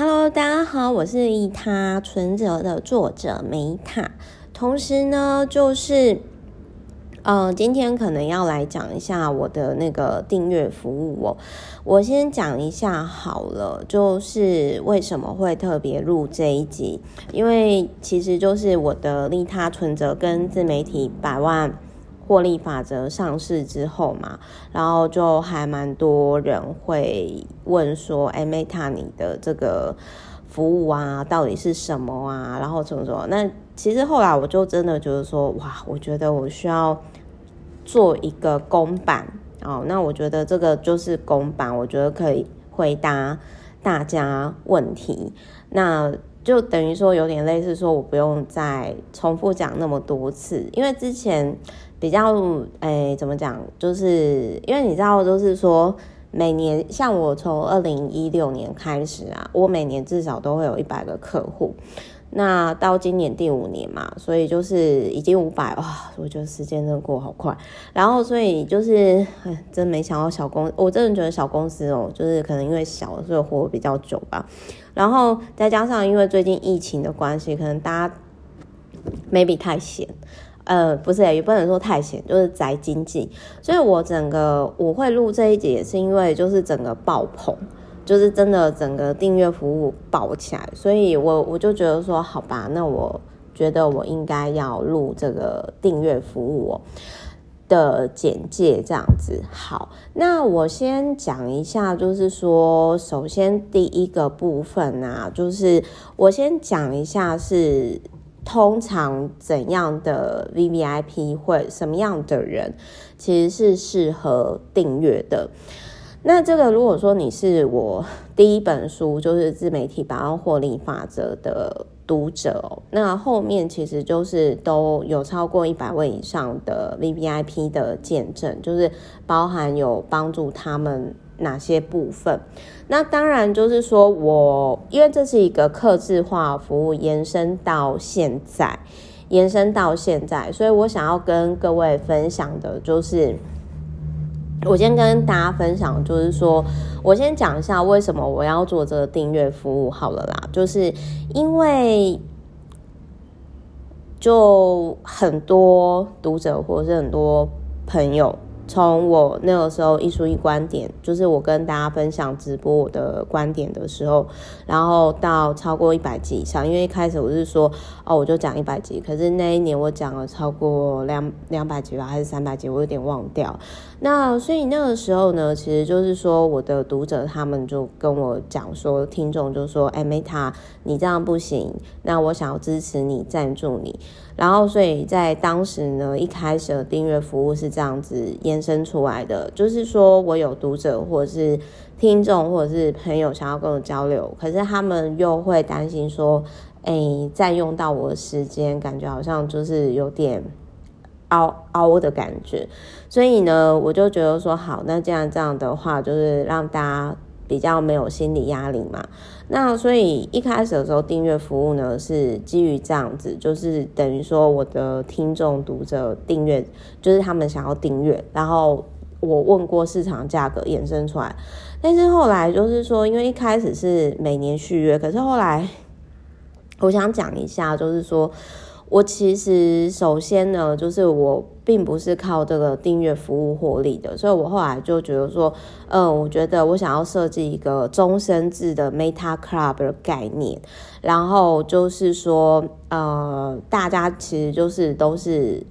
Hello，大家好，我是利他存折的作者梅塔。同时呢，就是，呃，今天可能要来讲一下我的那个订阅服务哦。我先讲一下好了，就是为什么会特别录这一集，因为其实就是我的利他存折跟自媒体百万获利法则上市之后嘛，然后就还蛮多人会问说：“哎，Meta，你的这个服务啊，到底是什么啊？然后怎么说？”那其实后来我就真的觉得说：“哇，我觉得我需要做一个公版哦。”那我觉得这个就是公版，我觉得可以回答大家问题。那就等于说有点类似说，我不用再重复讲那么多次，因为之前。比较哎、怎么讲？就是因为你知道，就是说每年像我从二零一六年开始啊，我每年至少都会有一百个客户。那到今年第五年嘛，所以就是已经五百哇！我觉得时间真的过好快。然后所以就是，真没想到小公，我真的觉得小公司哦，就是可能因为小，所以活比较久吧。然后再加上因为最近疫情的关系，可能大家 maybe 太闲。呃，不是，也不能说太闲，就是宅经济。所以我整个我会录这一集，也是因为就是整个爆棚，就是真的整个订阅服务爆起来，所以我我就觉得说，好吧，那我觉得我应该要录这个订阅服务的简介，这样子。好，那我先讲一下，就是说，首先第一个部分啊，就是我先讲一下是。通常怎样的 VVIP 会什么样的人其实是适合订阅的？那这个如果说你是我第一本书就是自媒体百万获利法则的读者，那后面其实就是都有超过一百位以上的 VVIP 的见证，就是包含有帮助他们。哪些部分？那当然就是说我，我因为这是一个客制化服务，延伸到现在，延伸到现在，所以我想要跟各位分享的就是，我先跟大家分享，就是说我先讲一下为什么我要做这个订阅服务好了啦，就是因为就很多读者或者是很多朋友。从我那个时候一书一观点，就是我跟大家分享直播我的观点的时候，然后到超过一百集以上，因为一开始我是说哦，我就讲一百集，可是那一年我讲了超过两两百集吧，还是三百集，我有点忘掉。那所以那个时候呢，其实就是说我的读者他们就跟我讲说，听众就说，哎，Meta，你这样不行，那我想要支持你，赞助你。然后，所以在当时呢，一开始的订阅服务是这样子延伸出来的，就是说我有读者或者是听众或者是朋友想要跟我交流，可是他们又会担心说，哎，占用到我的时间，感觉好像就是有点凹凹的感觉，所以呢，我就觉得说，好，那既然这样的话，就是让大家。比较没有心理压力嘛，那所以一开始的时候订阅服务呢是基于这样子，就是等于说我的听众读者订阅，就是他们想要订阅，然后我问过市场价格衍生出来，但是后来就是说，因为一开始是每年续约，可是后来 我想讲一下，就是说。我其实首先呢，就是我并不是靠这个订阅服务获利的，所以我后来就觉得说，嗯，我觉得我想要设计一个终身制的 Meta Club 的概念，然后就是说，呃，大家其实就是都是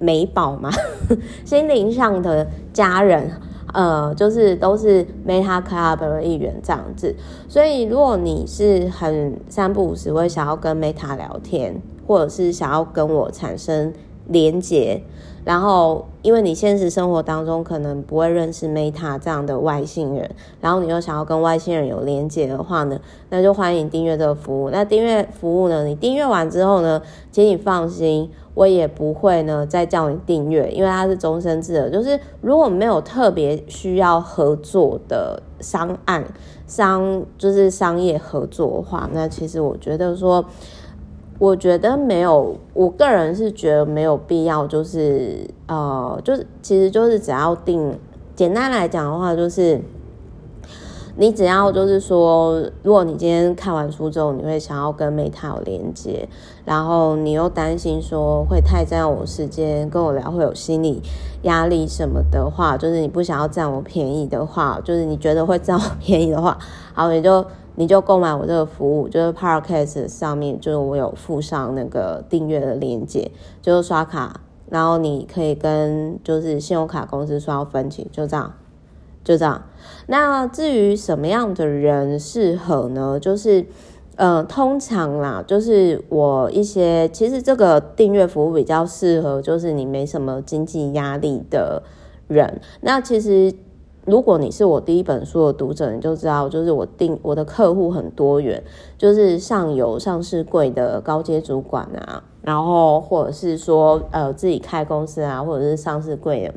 美宝嘛，心灵上的家人，呃，就是都是 Meta Club 的一员这样子，所以如果你是很三不五时会想要跟 Meta 聊天。或者是想要跟我产生连结，然后因为你现实生活当中可能不会认识 Meta 这样的外星人，然后你又想要跟外星人有连结的话呢，那就欢迎订阅这个服务。那订阅服务呢，你订阅完之后呢，请你放心，我也不会呢再叫你订阅，因为它是终身制的。就是如果没有特别需要合作的商案、商就是商业合作的话，那其实我觉得说。我觉得没有，我个人是觉得没有必要，就是呃，就是其实就是只要定，简单来讲的话，就是你只要就是说，如果你今天看完书之后，你会想要跟 Meta 有连接，然后你又担心说会太占我时间，跟我聊会有心理压力什么的话，就是你不想要占我便宜的话，就是你觉得会占我便宜的话，好，你就你就购买我这个服务，就是 Podcast 上面就是我有附上那个订阅的链接，就是刷卡，然后你可以跟就是信用卡公司刷分期，就这样。就这样。那至于什么样的人适合呢？就是，呃，通常啦，就是我一些其实这个订阅服务比较适合，就是你没什么经济压力的人。那其实如果你是我第一本书的读者，你就知道，就是我定我的客户很多元，就是上有上市柜的高阶主管啊，然后或者是说呃自己开公司啊，或者是上市柜的。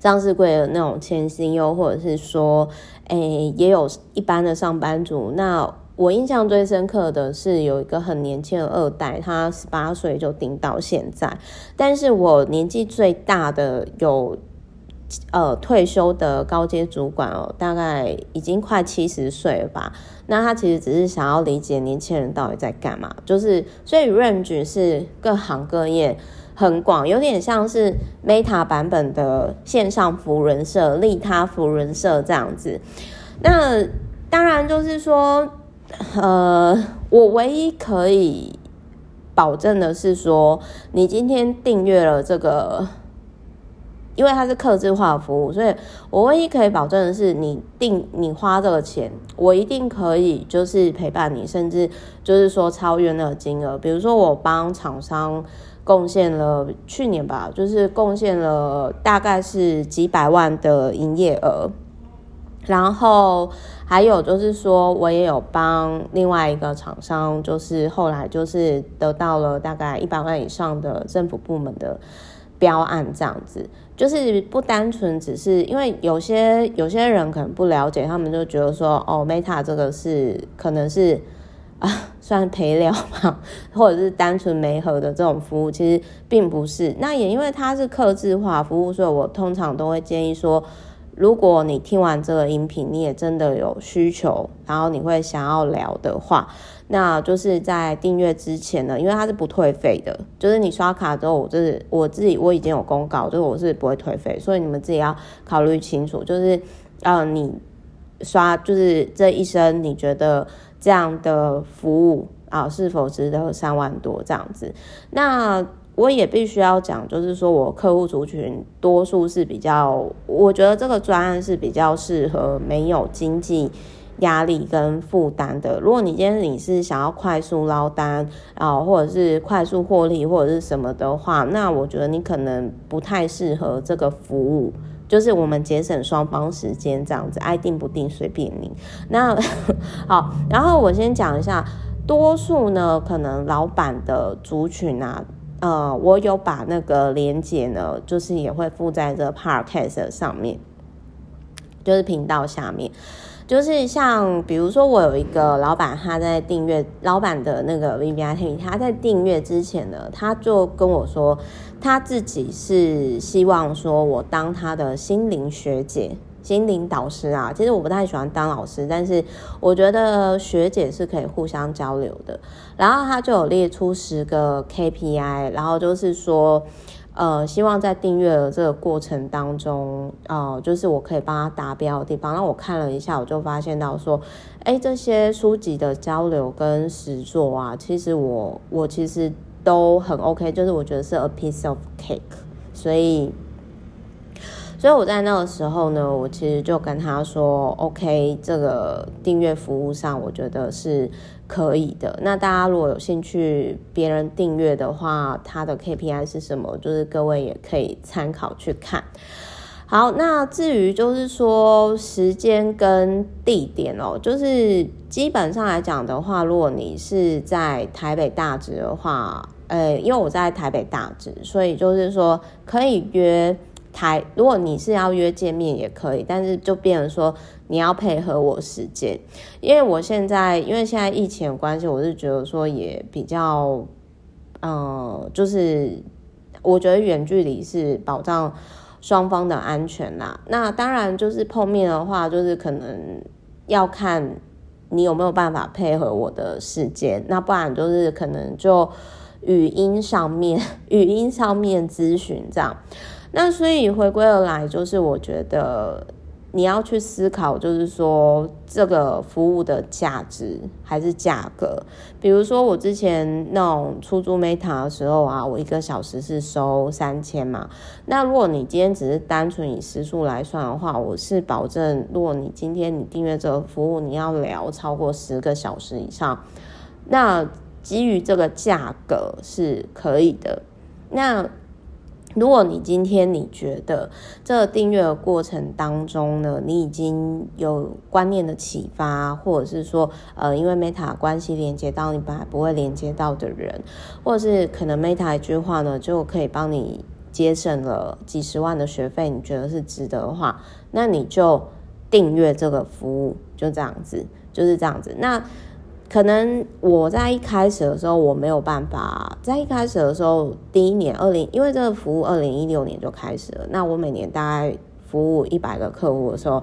上市柜的那种千金优，或者是说，诶，也有一般的上班族。那我印象最深刻的是有一个很年轻的二代，他十八岁就定到现在。但是我年纪最大的有，呃，退休的高阶主管哦，大概已经快七十岁了吧。那他其实只是想要理解年轻人到底在干嘛，就是所以 range 是各行各业。很广，有点像是 Meta 版本的线上扶轮社、利他扶轮社这样子。那当然就是说，呃，我唯一可以保证的是说，你今天订阅了这个，因为它是客制化服务，所以我唯一可以保证的是，你定你花这个钱，我一定可以就是陪伴你，甚至就是说超越那个金额。比如说，我帮厂商。贡献了去年吧，就是贡献了大概是几百万的营业额，然后还有就是说，我也有帮另外一个厂商，就是后来就是得到了大概一百万以上的政府部门的标案，这样子，就是不单纯只是因为有些有些人可能不了解，他们就觉得说，哦，Meta 这个是可能是。啊，算陪聊嘛，或者是单纯媒合的这种服务，其实并不是。那也因为它是客制化服务，所以我通常都会建议说，如果你听完这个音频，你也真的有需求，然后你会想要聊的话，那就是在订阅之前呢，因为它是不退费的，就是你刷卡之后，我就是我自己我已经有公告，就是我是不会退费，所以你们自己要考虑清楚，就是呃，你刷就是这一生你觉得。这样的服务啊，是否值得三万多这样子？那我也必须要讲，就是说我客户族群多数是比较，我觉得这个专案是比较适合没有经济压力跟负担的。如果你今天你是想要快速捞单啊，或者是快速获利或者是什么的话，那我觉得你可能不太适合这个服务。就是我们节省双方时间这样子，爱定不定随便你。那 好，然后我先讲一下，多数呢可能老板的族群啊，呃，我有把那个连接呢，就是也会附在这 podcast 上面，就是频道下面。就是像比如说，我有一个老板，他在订阅老板的那个 VIP，他在订阅之前呢，他就跟我说，他自己是希望说我当他的心灵学姐、心灵导师啊。其实我不太喜欢当老师，但是我觉得学姐是可以互相交流的。然后他就有列出十个 KPI，然后就是说。呃，希望在订阅的这个过程当中，呃，就是我可以帮他达标的地方。那我看了一下，我就发现到说，哎，这些书籍的交流跟实作啊，其实我我其实都很 OK，就是我觉得是 a piece of cake。所以，所以我在那个时候呢，我其实就跟他说，OK，这个订阅服务上，我觉得是。可以的。那大家如果有兴趣，别人订阅的话，他的 KPI 是什么？就是各位也可以参考去看。好，那至于就是说时间跟地点哦，就是基本上来讲的话，如果你是在台北大直的话，呃，因为我在台北大直，所以就是说可以约。台，如果你是要约见面也可以，但是就变成说你要配合我时间，因为我现在因为现在疫情有关系，我是觉得说也比较，嗯、就是我觉得远距离是保障双方的安全啦。那当然就是碰面的话，就是可能要看你有没有办法配合我的时间，那不然就是可能就语音上面 语音上面咨询这样。那所以回归而来，就是我觉得。你要去思考，就是说这个服务的价值还是价格。比如说我之前那种出租 Meta 的时候啊，我一个小时是收三千嘛。那如果你今天只是单纯以时数来算的话，我是保证，如果你今天你订阅这个服务，你要聊超过十个小时以上，那基于这个价格是可以的。那如果你今天你觉得这个订阅的过程当中呢，你已经有观念的启发，或者是说，呃，因为 Meta 关系连接到你本来不会连接到的人，或者是可能 Meta 一句话呢，就可以帮你节省了几十万的学费，你觉得是值得的话，那你就订阅这个服务，就这样子，就是这样子。那可能我在一开始的时候我没有办法，在一开始的时候，第一年二零，因为这个服务二零一六年就开始了，那我每年大概服务一百个客户的时候，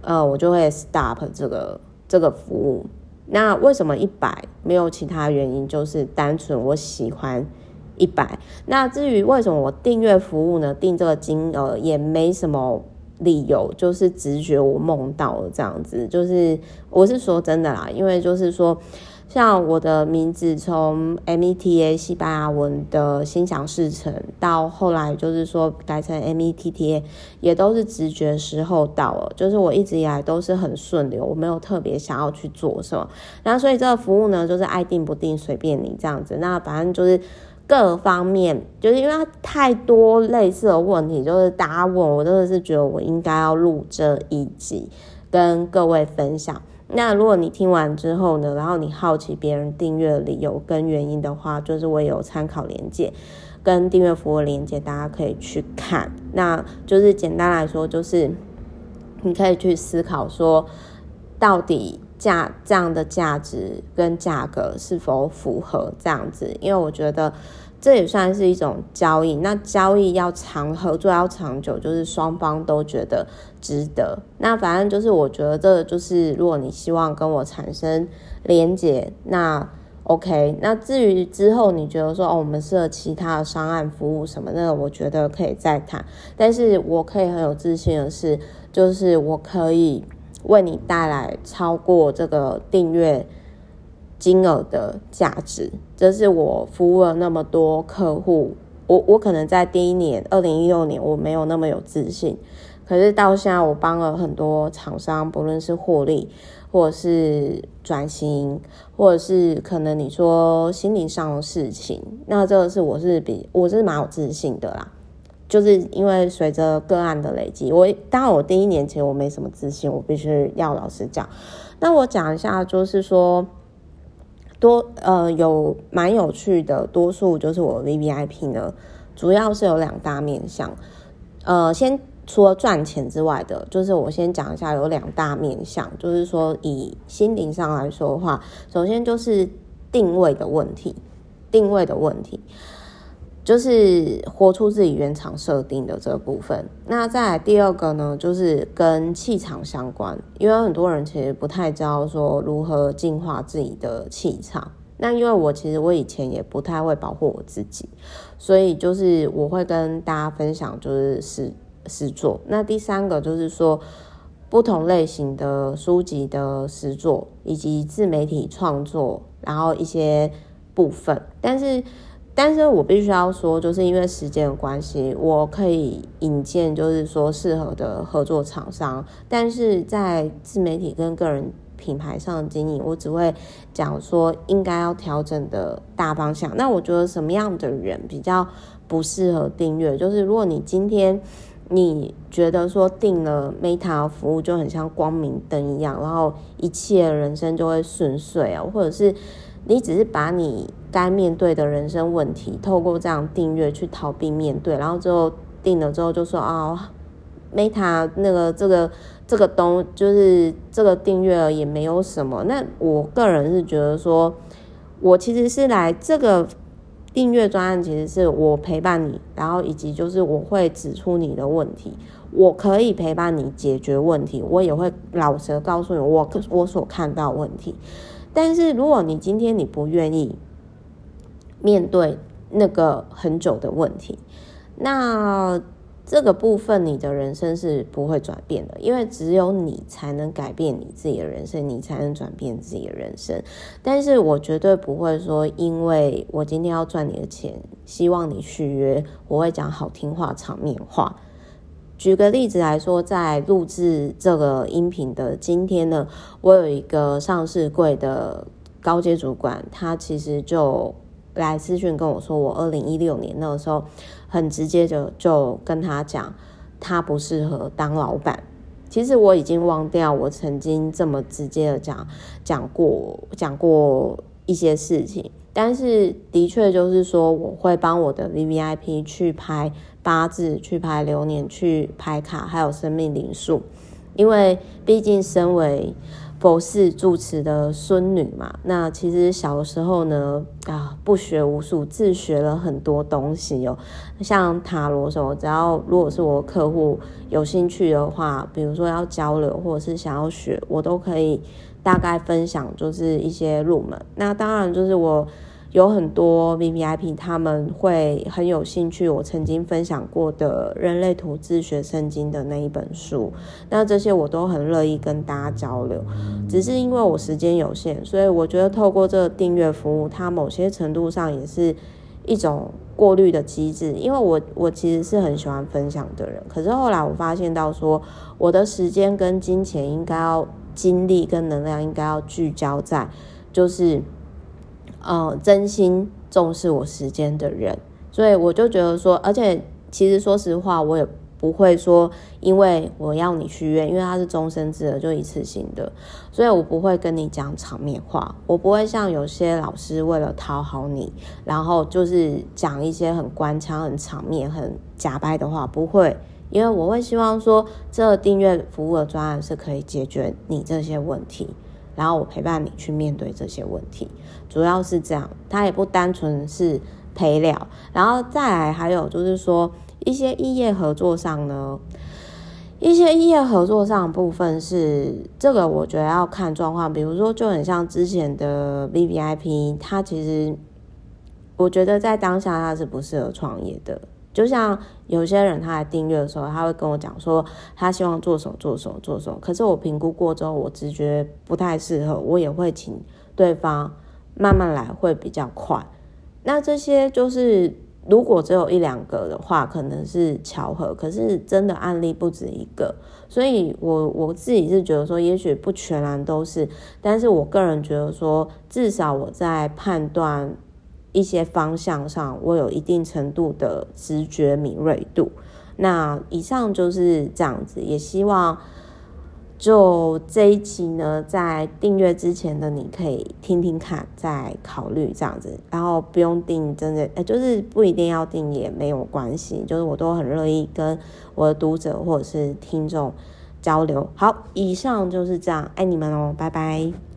呃，我就会 stop 这个这个服务。那为什么一百？没有其他原因，就是单纯我喜欢一百。那至于为什么我订阅服务呢？订这个金额也没什么。理由就是直觉，我梦到了这样子，就是我是说真的啦，因为就是说，像我的名字从 META 西班牙文的心想事成，到后来就是说改成 METTA，也都是直觉时候到了，就是我一直以来都是很顺流，我没有特别想要去做什么，然后所以这个服务呢，就是爱定不定随便你这样子，那反正就是。各方面，就是因为太多类似的问题，就是大家问我，真的是觉得我应该要录这一集跟各位分享。那如果你听完之后呢，然后你好奇别人订阅理由跟原因的话，就是我有参考连接跟订阅服务连接，大家可以去看。那就是简单来说，就是你可以去思考说，到底。价这样的价值跟价格是否符合这样子？因为我觉得这也算是一种交易。那交易要长合作要长久，就是双方都觉得值得。那反正就是我觉得这就是，如果你希望跟我产生连结，那 OK。那至于之后你觉得说哦，我们适合其他的商案服务什么，那我觉得可以再谈。但是我可以很有自信的是，就是我可以。为你带来超过这个订阅金额的价值，这是我服务了那么多客户。我我可能在第一年，二零一六年，我没有那么有自信，可是到现在，我帮了很多厂商，不论是获利，或者是转型，或者是可能你说心灵上的事情，那这个是我是比我是蛮有自信的啦。就是因为随着个案的累积，我当然我第一年前我没什么自信，我必须要老实讲。那我讲一下，就是说多呃有蛮有趣的，多数就是我 VVIP 呢，主要是有两大面向。呃，先除了赚钱之外的，就是我先讲一下有两大面向，就是说以心灵上来说的话，首先就是定位的问题，定位的问题。就是活出自己原厂设定的这个部分。那再第二个呢，就是跟气场相关，因为很多人其实不太知道说如何净化自己的气场。那因为我其实我以前也不太会保护我自己，所以就是我会跟大家分享就是实实作。那第三个就是说不同类型的书籍的实作，以及自媒体创作，然后一些部分，但是。但是我必须要说，就是因为时间的关系，我可以引荐，就是说适合的合作厂商。但是在自媒体跟个人品牌上的经营，我只会讲说应该要调整的大方向。那我觉得什么样的人比较不适合订阅？就是如果你今天你觉得说订了 Meta 服务就很像光明灯一样，然后一切人生就会顺遂啊，或者是。你只是把你该面对的人生问题，透过这样订阅去逃避面对，然后之后订了之后就说、哦，Meta 那个这个这个东就是这个订阅了也没有什么。那我个人是觉得说，我其实是来这个订阅专案其实是我陪伴你，然后以及就是我会指出你的问题，我可以陪伴你解决问题，我也会老实告诉你我我所看到问题。但是如果你今天你不愿意面对那个很久的问题，那。这个部分，你的人生是不会转变的，因为只有你才能改变你自己的人生，你才能转变自己的人生。但是我绝对不会说，因为我今天要赚你的钱，希望你续约，我会讲好听话、场面话。举个例子来说，在录制这个音频的今天呢，我有一个上市柜的高阶主管，他其实就来私讯跟我说，我二零一六年那个时候。很直接就就跟他讲，他不适合当老板。其实我已经忘掉我曾经这么直接的讲讲过讲过一些事情，但是的确就是说，我会帮我的 VVIP 去拍八字，去排流年，去排卡，还有生命灵数，因为毕竟身为。佛寺住持的孙女嘛，那其实小的时候呢，啊，不学无术，自学了很多东西哦。像塔罗什么，只要如果是我客户有兴趣的话，比如说要交流或者是想要学，我都可以大概分享，就是一些入门。那当然就是我。有很多 VVIP 他们会很有兴趣，我曾经分享过的《人类图自学圣经》的那一本书，那这些我都很乐意跟大家交流。只是因为我时间有限，所以我觉得透过这个订阅服务，它某些程度上也是一种过滤的机制。因为我我其实是很喜欢分享的人，可是后来我发现到说，我的时间跟金钱应该要精力跟能量应该要聚焦在就是。呃，真心重视我时间的人，所以我就觉得说，而且其实说实话，我也不会说，因为我要你续约，因为它是终身制的，就一次性的，所以我不会跟你讲场面话，我不会像有些老师为了讨好你，然后就是讲一些很官腔、很场面、很假掰的话，不会，因为我会希望说，这订阅服务的专案是可以解决你这些问题。然后我陪伴你去面对这些问题，主要是这样，它也不单纯是陪聊，然后再来还有就是说一些异业合作上呢，一些异业合作上部分是这个，我觉得要看状况，比如说就很像之前的 VVIP，它其实我觉得在当下它是不适合创业的。就像有些人他来订阅的时候，他会跟我讲说他希望做什么做什么做什么，可是我评估过之后，我直觉不太适合，我也会请对方慢慢来，会比较快。那这些就是如果只有一两个的话，可能是巧合，可是真的案例不止一个，所以我我自己是觉得说，也许不全然都是，但是我个人觉得说，至少我在判断。一些方向上，我有一定程度的直觉敏锐度。那以上就是这样子，也希望就这一期呢，在订阅之前的你可以听听看，再考虑这样子。然后不用订，真的，欸，就是不一定要订也没有关系，就是我都很乐意跟我的读者或者是听众交流。好，以上就是这样，爱你们哦，拜拜。